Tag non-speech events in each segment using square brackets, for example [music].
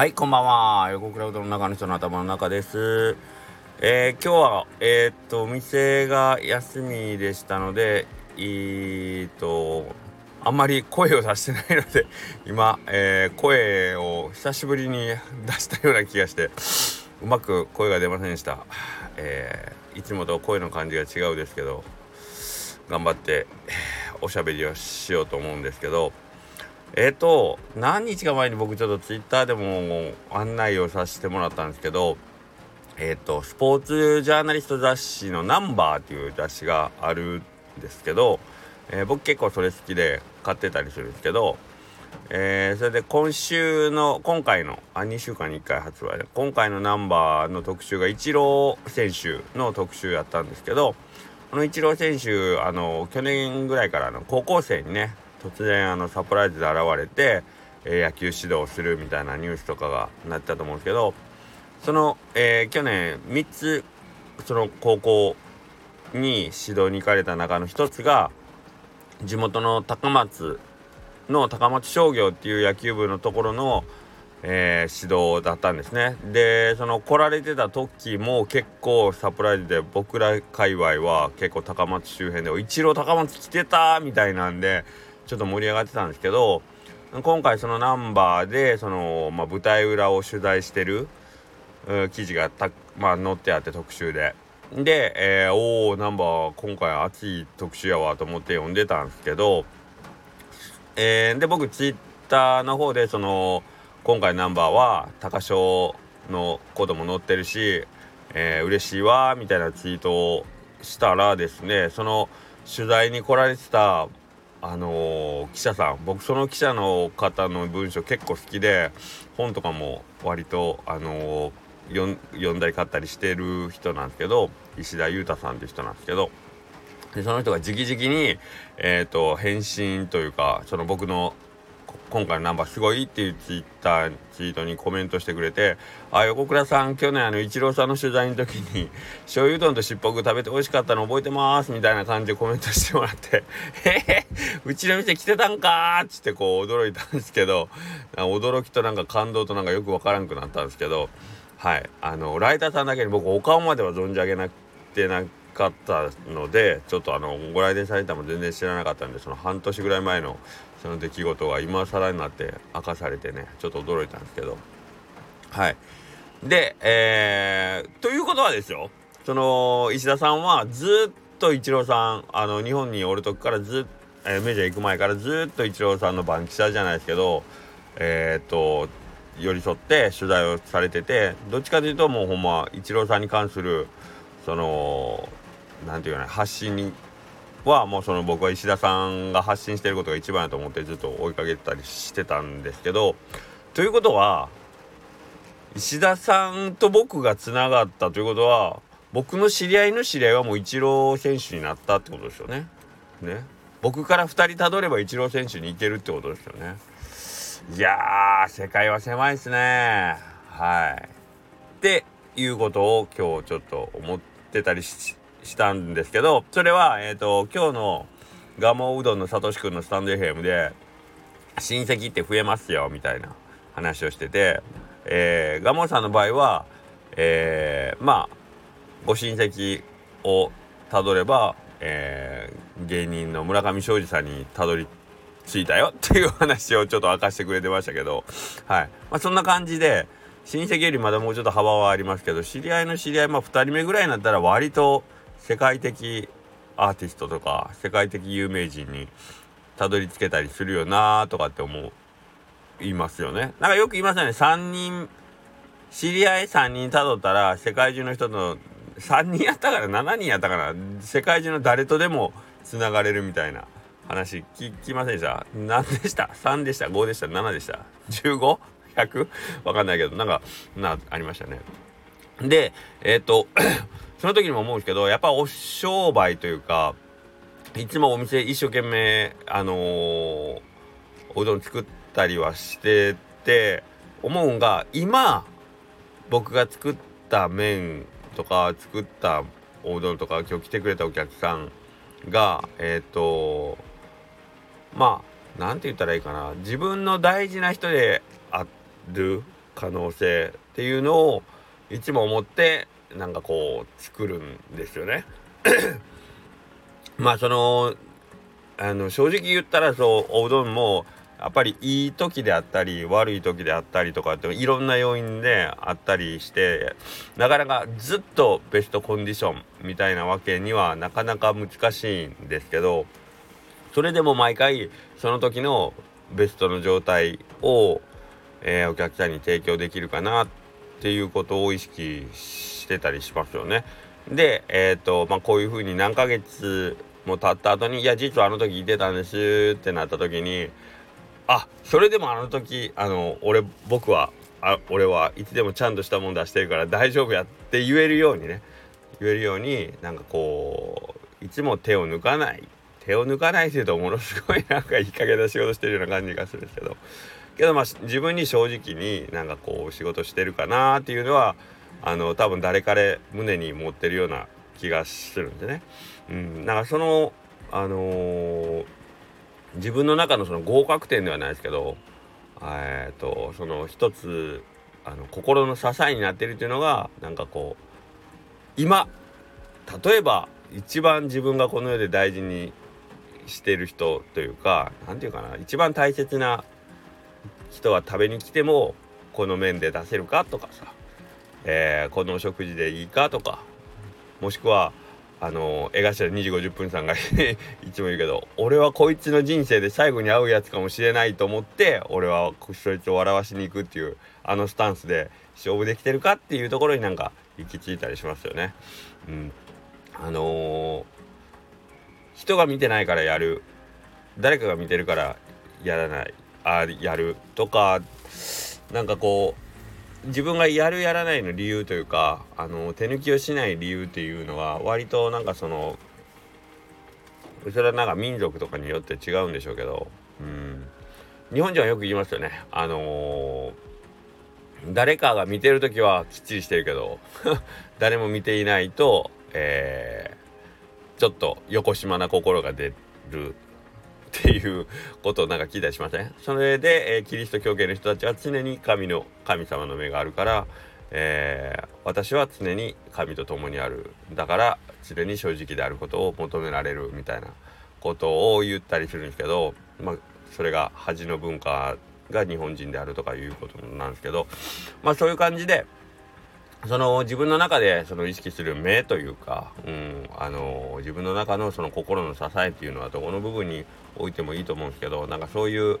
はい、こんばんは。横倉うどんの中の人の頭の中です。えー今日は、えーっと、お店が休みでしたので、えーっと、あんまり声を出してないので、[laughs] 今、えー声を久しぶりに出したような気がして、うまく声が出ませんでした。えーいつもと声の感じが違うですけど、頑張って、おしゃべりをしようと思うんですけど、えっ、と何日か前に僕ちょっとツイッターでも案内をさせてもらったんですけどえっ、とスポーツジャーナリスト雑誌の「ナンバーっていう雑誌があるんですけど、えー僕結構それ好きで買ってたりするんですけど、えそれで今週の今回のあ2週間に1回発売で今回のナンバーの特集がイチロー選手の特集やったんですけどこのイチロー選手あの去年ぐらいからの高校生にね突然あのサプライズで現れて、えー野球指導をするみたいなニュースとかがなったと思うんですけどその、えー去年3つその高校に指導に行かれた中の一つが地元の高松の高松商業っていう野球部のところの、えー指導だったんですねでその来られてた時も結構サプライズで僕ら界隈は結構高松周辺で「一郎高松来てた!」みたいなんでちょっと盛り上がってたんですけど今回そのナンバーでその、まあ、舞台裏を取材してる記事がた、まあ、載ってあって特集で。で、えーおおナンバー今回熱い特集やわと思って読んでたんですけど、えーで僕ツイッターの方でその今回ナンバーは高賞のことも載ってるし、えー嬉しいわみたいなツイートをしたらですねその取材に来られてたあのー記者さん。僕その記者の方の文章結構好きで本とかも割とあのー読ん読んだり買ったりしてる人なんですけど石田裕太さんっていう人なんですけどでその人が直々に、えー、と返信というかその僕の今回のナンバーすごいっていうツイッターツイートにコメントしてくれて「あ横倉さん去年あのイチローさんの取材の時に [laughs] 醤油うどんとしっぽく食べて美味しかったの覚えてます」みたいな感じでコメントしてもらって「[laughs] へへうちの店来てたんか」っつってこう驚いたんですけど驚きとなんか感動となんかよくわからんくなったんですけどはい。あのライターさんだけに僕お顔までは存じ上げなくてなかったのでちょっとあのご来店されたも全然知らなかったんでその半年ぐらい前のその出来事が今更になって明かされてねちょっと驚いたんですけど。はい。でえー、ということはですよ。その石田さんはずっとイチローさんあの日本におる時からずっとえーメジャー行く前からずっとイチローさんの番記者じゃないですけどえーっと寄り添って取材をされててどっちかというともうほんまイチローさんに関するそのなんていうかな発信にはもうその僕は石田さんが発信してることが一番だと思ってずっと追いかけてたりしてたんですけどということは石田さんと僕がつながったということは僕の知り合いの知り合いはもうイチロー選手になったってことですよね。ね僕から2人たどればイチロー選手に行けるってことですよね。いやー世界は狭いですね。はい。っていうことを今日ちょっと思ってたりしたんですけどそれはえっ、と今日のガモうどんのさとしくんのスタンド FM で親戚って増えますよみたいな話をしてて、えーガモさんの場合は、えーまあご親戚をたどれば、えー芸人の村上庄司さんにたどり着いたよっていう話をちょっと明かしてくれてましたけど、はい。まあ、そんな感じで親戚よりまだもうちょっと幅はありますけど知り合いの知り合い、まあ、2人目ぐらいになったら割と世界的アーティストとか世界的有名人にたどり着けたりするよなとかって思う言いますよね。なんかよく言いますよね。3人知り合い3人たどったら世界中の人と3人やったから7人やったから世界中の誰とでもつながれるみたいな。話聞きませんでした？何でした ?3 でした？5でした？7でした？15? 100? わかんないけどなんかなありましたね。でえっ、と [coughs] その時にも思うんですけどやっぱお商売というかいつもお店一生懸命あのーおうどん作ったりはしてて思うんが今僕が作った麺とか作ったおうどんとか今日来てくれたお客さんがえっ、とまあなんて言ったらいいかな自分の大事な人でる可能性っていうのをいつも思ってなんかこう作るんですよね。[coughs] まあそのあの正直言ったらそうおうどんもやっぱりいい時であったり悪い時であったりとかっていろんな要因であったりしてなかなかずっとベストコンディションみたいなわけにはなかなか難しいんですけどそれでも毎回その時のベストの状態を、えー、お客さんに提供できるかなっていうことを意識してたりしますよね。で、えっ、ー、とまあ、こういうふうに何ヶ月も経った後に「いや実はあの時いてたんです」ってなった時にあそれでもあの時あの俺僕はあ俺はいつでもちゃんとしたもん出してるから大丈夫やって言えるようにね言えるようになんかこういつも手を抜かない手を抜かないっていうとものすごいなんかいい加減な仕事してるような感じがするんですけどけどまあ自分に正直になんかこう仕事してるかなっていうのはあの多分誰彼胸に持ってるような気がするんでね。うん、なんかそのあのー自分の中のその合格点ではないですけどえっとその一つあの心の支えになってるっていうのがなんかこう今例えば一番自分がこの世で大事にしてる人というか何て言うかな一番大切な人は食べに来てもこの麺で出せるかとかさ、えー、このお食事でいいかとかもしくはあの江頭2時50分さんが [laughs] いつも言うけど俺はこいつの人生で最後に会うやつかもしれないと思って俺はそいつを笑わしに行くっていうあのスタンスで勝負できてるかっていうところになんか行き着いたりしますよね。うん、あのー、人が見てないからやる。誰かが見てるからやらない。あやるとかなんかこう自分がやるやらないの理由というかあの手抜きをしない理由っていうのは割となんかそのそれはなんか民族とかによって違うんでしょうけど、うん、日本人はよく言いますよね。あのー、誰かが見てる時はきっちりしてるけど [laughs] 誰も見ていないと、えー、ちょっと横島な心が出るっていうことをなんか聞いたりしません？それで、えー、キリスト教系の人たちは常に神の神様の目があるから、えー、私は常に神と共にあるだから常に正直であることを求められるみたいなことを言ったりするんですけど、まあ、それが恥の文化が日本人であるとかいうことなんですけどまあそういう感じでその自分の中でその意識する目というか、うん、あの自分の中のその心の支えっていうのはどこの部分に置いてもいいと思うんですけどなんかそういう、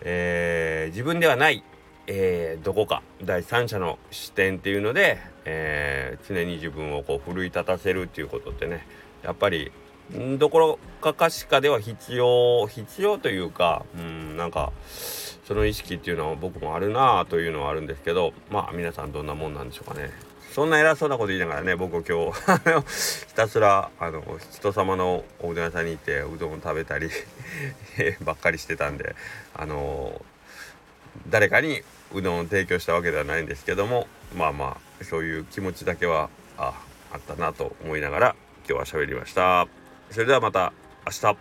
えー、自分ではない、えー、どこか第三者の視点っていうので、えー、常に自分をこう奮い立たせるっていうことってねやっぱりどころかかしかでは必要必要というか、うん、なんかその意識っていうのは僕もあるなというのはあるんですけどまあ皆さんどんなもんなんでしょうかね。そんな偉そうなこと言いながらね僕今日 [laughs] ひたすらあの人様のおうどん屋さんに行ってうどんを食べたり [laughs] ばっかりしてたんであの誰かにうどんを提供したわけではないんですけどもまあまあそういう気持ちだけはああったなと思いながら今日は喋りました。それではまた明日